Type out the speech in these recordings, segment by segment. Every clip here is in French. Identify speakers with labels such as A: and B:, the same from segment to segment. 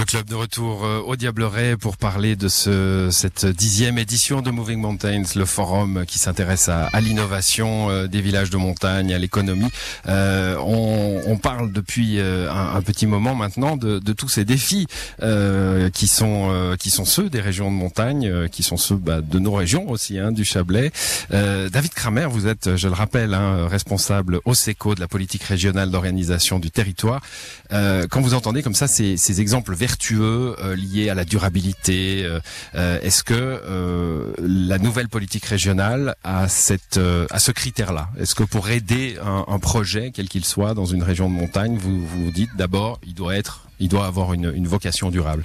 A: Le club de retour euh, au Diableret pour parler de ce, cette dixième édition de Moving Mountains, le forum qui s'intéresse à, à l'innovation euh, des villages de montagne, à l'économie. Euh, on, on, parle depuis euh, un, un, petit moment maintenant de, de tous ces défis euh, qui sont qui sont ceux des régions de montagne, qui sont ceux bah, de nos régions aussi, hein, du Chablais. David Kramer, vous êtes, je le rappelle, hein, responsable au SECO de la politique régionale d'organisation du territoire. quand vous entendez comme ça ces, ces exemples vertueux euh, liés à la durabilité euh, euh, Est-ce que la nouvelle politique régionale a cette ce critère-là? Est-ce que pour aider un, projet quel qu'il soit dans une région de montagne, vous vous dites d'abord il doit être il doit avoir une, vocation durable?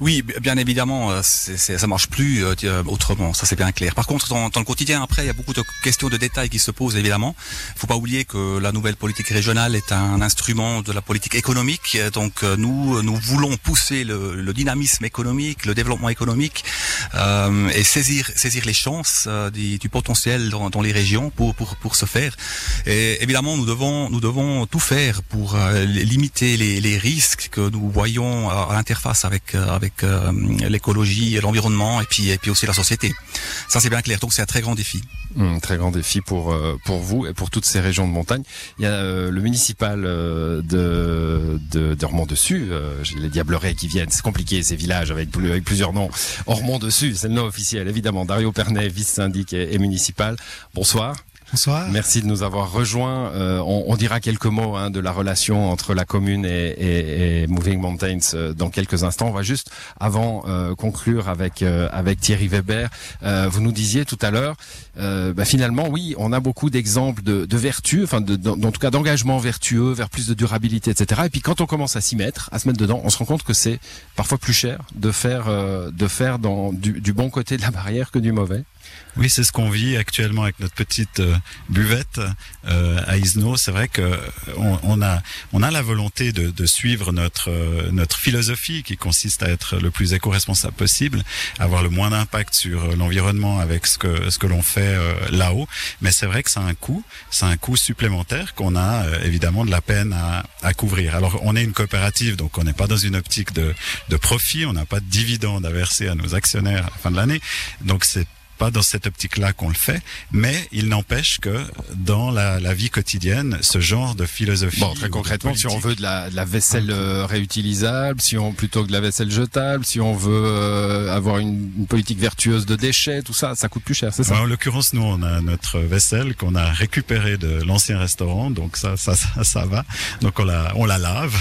B: Oui, bien évidemment, ça marche plus autrement, ça c'est bien clair. Par contre, dans, le quotidien, après, il y a beaucoup de questions de détails qui se posent évidemment. Il faut pas oublier que la nouvelle politique régionale est un instrument de la politique économique. Donc nous, nous voulons pousser le, dynamisme économique, le développement économique euh, et saisir, saisir les chances euh, du, potentiel dans, les régions pour, pour, pour ce faire. Et évidemment, nous devons, nous devons tout faire pour euh, limiter les, risques que nous voyons à, l'interface avec, avec l'écologie, l'environnement et puis et puis aussi la société. Ça c'est bien clair. Donc c'est un très grand défi.
A: Mmh, très grand défi pour pour vous et pour toutes ces régions de montagne. Il y a le municipal de de, de Ormont dessus, les Qui viennent. C'est compliqué ces villages avec plusieurs noms. Ormont dessus, c'est le nom officiel évidemment. Dario Pernet, vice-syndic et municipal. Bonsoir.
C: Bonsoir.
A: Merci de nous avoir rejoints. Euh, on, on, dira quelques mots hein, de la relation entre la commune et, et, et Moving Mountains euh, dans quelques instants. On va juste, avant euh, conclure avec euh, avec Thierry Weber, euh, vous nous disiez tout à l'heure, bah, finalement, oui, on a beaucoup d'exemples de, de vertus, enfin, de, de, en tout cas d'engagement vertueux vers plus de durabilité, etc. Et puis quand on commence à s'y mettre, à se mettre dedans, on se rend compte que c'est parfois plus cher de faire de faire dans du, du bon côté de la barrière que du mauvais.
C: Oui, c'est ce qu'on vit actuellement avec notre petite euh, buvette euh, à Isno. C'est vrai que on, on, a on a la volonté de, de suivre notre euh, notre philosophie qui consiste à être le plus éco-responsable possible, avoir le moins d'impact sur l'environnement avec ce que ce que l'on fait euh, là-haut. Mais c'est vrai que c'est un coût, c'est un coût supplémentaire qu'on a euh, évidemment de la peine à, à, couvrir. Alors on est une coopérative, donc on n'est pas dans une optique de, de profit, on n'a pas de dividendes à verser à nos actionnaires à la fin de l'année. Donc c'est pas dans cette optique-là qu'on le fait, mais il n'empêche que dans la, la, vie quotidienne, ce genre de philosophie.
A: Bon, très concrètement, si on veut de la, de la vaisselle euh, réutilisable, si on plutôt que de la vaisselle jetable, si on veut euh, avoir une, une, politique vertueuse de déchets, tout ça, ça coûte plus cher, c'est ça?
C: En l'occurrence, nous, on a notre vaisselle qu'on a récupérée de l'ancien restaurant, donc ça, ça, ça, ça, va. Donc on la, on la lave,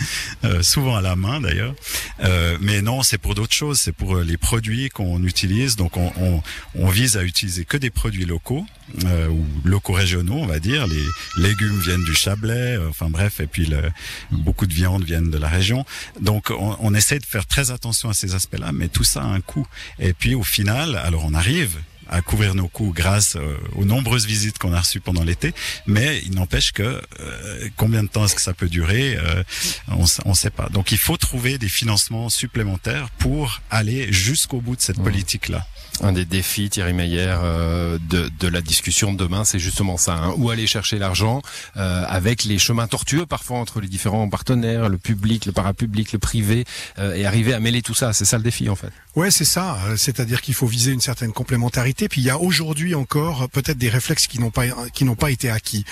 C: euh, souvent à la main d'ailleurs. Euh, mais non, c'est pour d'autres choses, c'est pour les produits qu'on utilise. Donc on, on on vise à utiliser que des produits locaux euh, ou locaux régionaux, on va dire. Les légumes viennent du Chablais, euh, enfin bref, et puis le, beaucoup de viandes viennent de la région. Donc on, on essaie de faire très attention à ces aspects-là, mais tout ça a un coût. Et puis au final, alors on arrive à couvrir nos coûts grâce euh, aux nombreuses visites qu'on a reçues pendant l'été. Mais il n'empêche que euh, combien de temps est-ce que ça peut durer euh, On ne sait pas. Donc il faut trouver des financements supplémentaires pour aller jusqu'au bout de cette mmh. politique-là.
A: Un des défis, Thierry Meyer, euh, de, de, la discussion de demain, c'est justement ça. Hein, où aller chercher l'argent euh, avec les chemins tortueux parfois entre les différents partenaires, le public, le parapublic, le privé, euh, et arriver à mêler tout ça. C'est ça le défi en fait.
D: Ouais, c'est ça. C'est-à-dire qu'il faut viser une certaine complémentarité. Puis il y a aujourd'hui encore peut-être des réflexes qui n'ont pas qui n'ont pas été acquis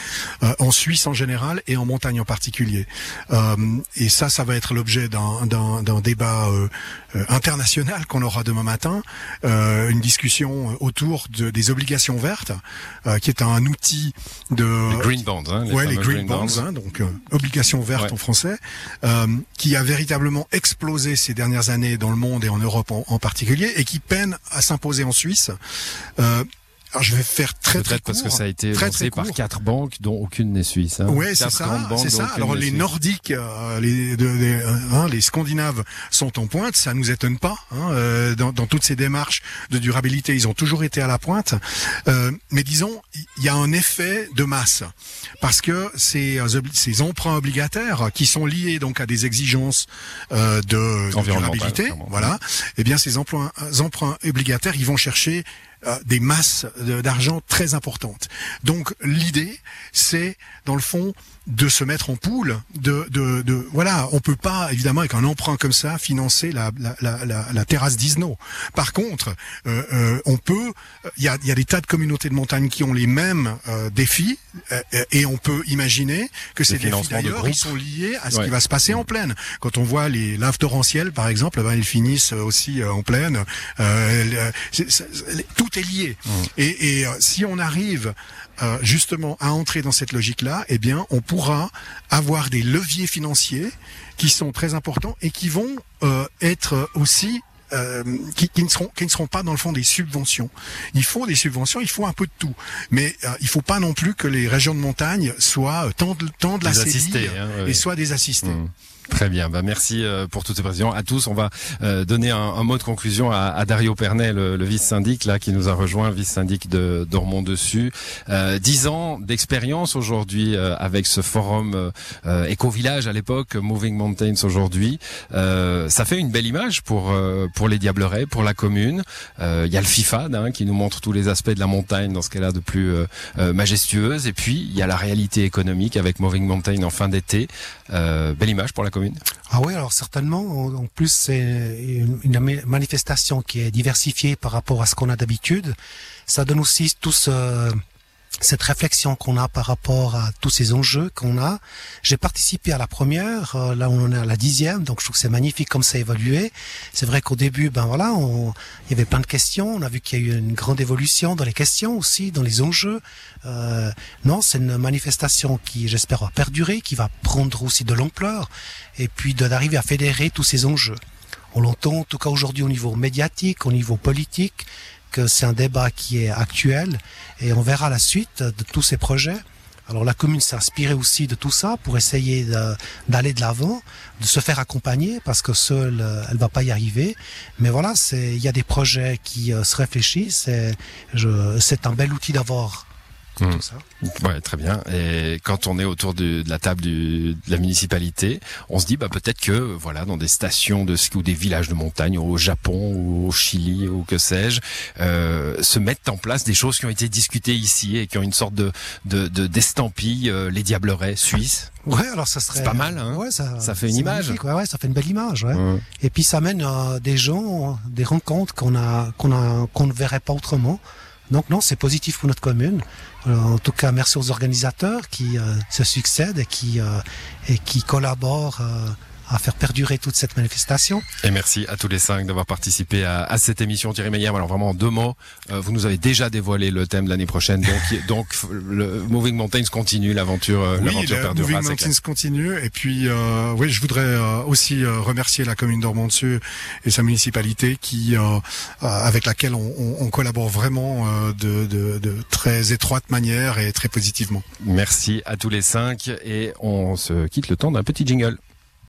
D: euh, en Suisse en général et en montagne en particulier. Euh, et ça, ça va être l'objet d'un débat euh, international qu'on aura demain matin. Discussion autour de, des obligations vertes, qui est un outil de
A: les green bonds. Hein,
D: les ouais, les green, green bonds, bonds. Hein, donc obligations vertes ouais. en français, qui a véritablement explosé ces dernières années dans le monde et en Europe en, en particulier et qui peine à s'imposer en Suisse. Euh, alors je vais faire très très court.
A: parce que ça a été très, lancé très par quatre banques dont aucune n'est suisse. Hein.
D: Ouais, c'est ça, c'est ça. Alors les nordiques, euh, les, de, les, hein, les scandinaves sont en pointe, ça nous étonne pas. Hein, euh, dans, dans, toutes ces démarches de durabilité, ils ont toujours été à la pointe. Euh, mais disons, il y a un effet de masse parce que ces, ces emprunts obligataires qui sont liés donc à des exigences euh, de, de durabilité, voilà. Eh bien, ces emprunts, emprunts obligataires, ils vont chercher euh, des masses d'argent très importantes. Donc l'idée, c'est dans le fond de se mettre en poule, de, de, de voilà, on peut pas évidemment avec un emprunt comme ça financer la, la, la, la, terrasse d'Isno. Par contre, euh, euh, on peut, il y a, y a des tas de communautés de montagne qui ont les mêmes euh, défis et on peut imaginer que ces défis d'ailleurs ils sont liés à ce qui va se passer en plaine. Quand on voit les laves torrentielles par exemple, ben, elles finissent aussi en plaine. tout est lié. Mmh. Et, et si on arrive euh, justement à entrer dans cette logique-là, eh bien, on pourra avoir des leviers financiers qui sont très importants et qui vont euh, être aussi euh, qui, qui, ne seront qui ne seront pas dans le fond des subventions. Il faut des subventions, il faut un peu de tout, mais euh, il faut pas non plus que les régions de montagne soient tant de, tant de la hein, et soient des assistés. Mmh.
A: Très bien, bah merci euh, pour toutes ces précisions. À tous, on va euh, donner un, un, mot de conclusion à, à Dario Pernet, le, le vice-syndic là qui nous a rejoint, vice-syndic de Dormont dessus. Euh, dix ans d'expérience aujourd'hui euh, avec ce forum éco-village à l'époque, Moving Mountains aujourd'hui. ça fait une belle image pour pour les Diablerets, pour la commune. Il y a le FIFAD hein, qui nous montre tous les aspects de la montagne dans ce qu'elle a de plus majestueuse. Et puis il y a la réalité économique avec Moving Mountain en fin d'été. belle image pour la commune
E: ah oui, alors certainement. En plus, c'est une manifestation qui est diversifiée par rapport à ce qu'on a d'habitude. Ça donne aussi tout ce cette réflexion qu'on a par rapport à tous ces enjeux qu'on a. J'ai participé à la première, euh, là on est à la dixième, donc je trouve que c'est magnifique comme ça a évolué. C'est vrai qu'au début, ben voilà, on, il y avait plein de questions, on a vu qu'il y a eu une grande évolution dans les questions aussi, dans les enjeux. Euh, non, c'est une manifestation qui, j'espère, va perdurer, qui va prendre aussi de l'ampleur, et puis d'arriver à fédérer tous ces enjeux. On l'entend en tout cas aujourd'hui au niveau médiatique, au niveau politique, que c'est un débat qui est actuel et on verra la suite de tous ces projets. Alors la commune s'est inspirée aussi de tout ça pour essayer d'aller de l'avant, de, se faire accompagner parce que seule euh, elle va pas y arriver. Mais voilà, c'est il y a des projets qui euh, se réfléchissent. C'est un bel outil d'avoir
A: Mmh. ça. Ouais, très bien. Et quand on est autour de, de la table du, de la municipalité, on se dit bah peut-être que voilà dans des stations de ski ou des villages de montagne au Japon ou au Chili ou que sais-je, euh, se mettent en place des choses qui ont été discutées ici et qui ont une sorte de d'estampille euh, les diablerets suisses.
E: Ouais, alors ça serait.
A: C'est pas mal, hein. Ouais, ça, ça fait une image.
E: Ouais, ouais, ça fait une belle image, ouais. Et puis ça mène euh, des gens, des rencontres qu'on a, qu'on a, qu'on ne verrait pas autrement. Donc non, c'est positif pour notre commune. Euh, en tout cas, merci aux organisateurs qui euh, se succèdent et qui, euh, et qui collaborent à faire perdurer toute cette manifestation.
A: Et merci à tous les cinq d'avoir participé à, à, cette émission. Thierry Meyer, alors vraiment en deux mots, euh, vous nous avez déjà dévoilé le thème de l'année prochaine, donc, donc le Moving Mountains continue, l'aventure euh, oui, perdurera.
D: Moving Mountains continue, et puis euh, oui, je voudrais euh, aussi remercier la commune d'Ormontieux et sa municipalité qui, avec laquelle on, on, on collabore vraiment de, de, de très étroite manière et très positivement.
A: Merci à tous les cinq, et on se quitte le temps d'un petit jingle.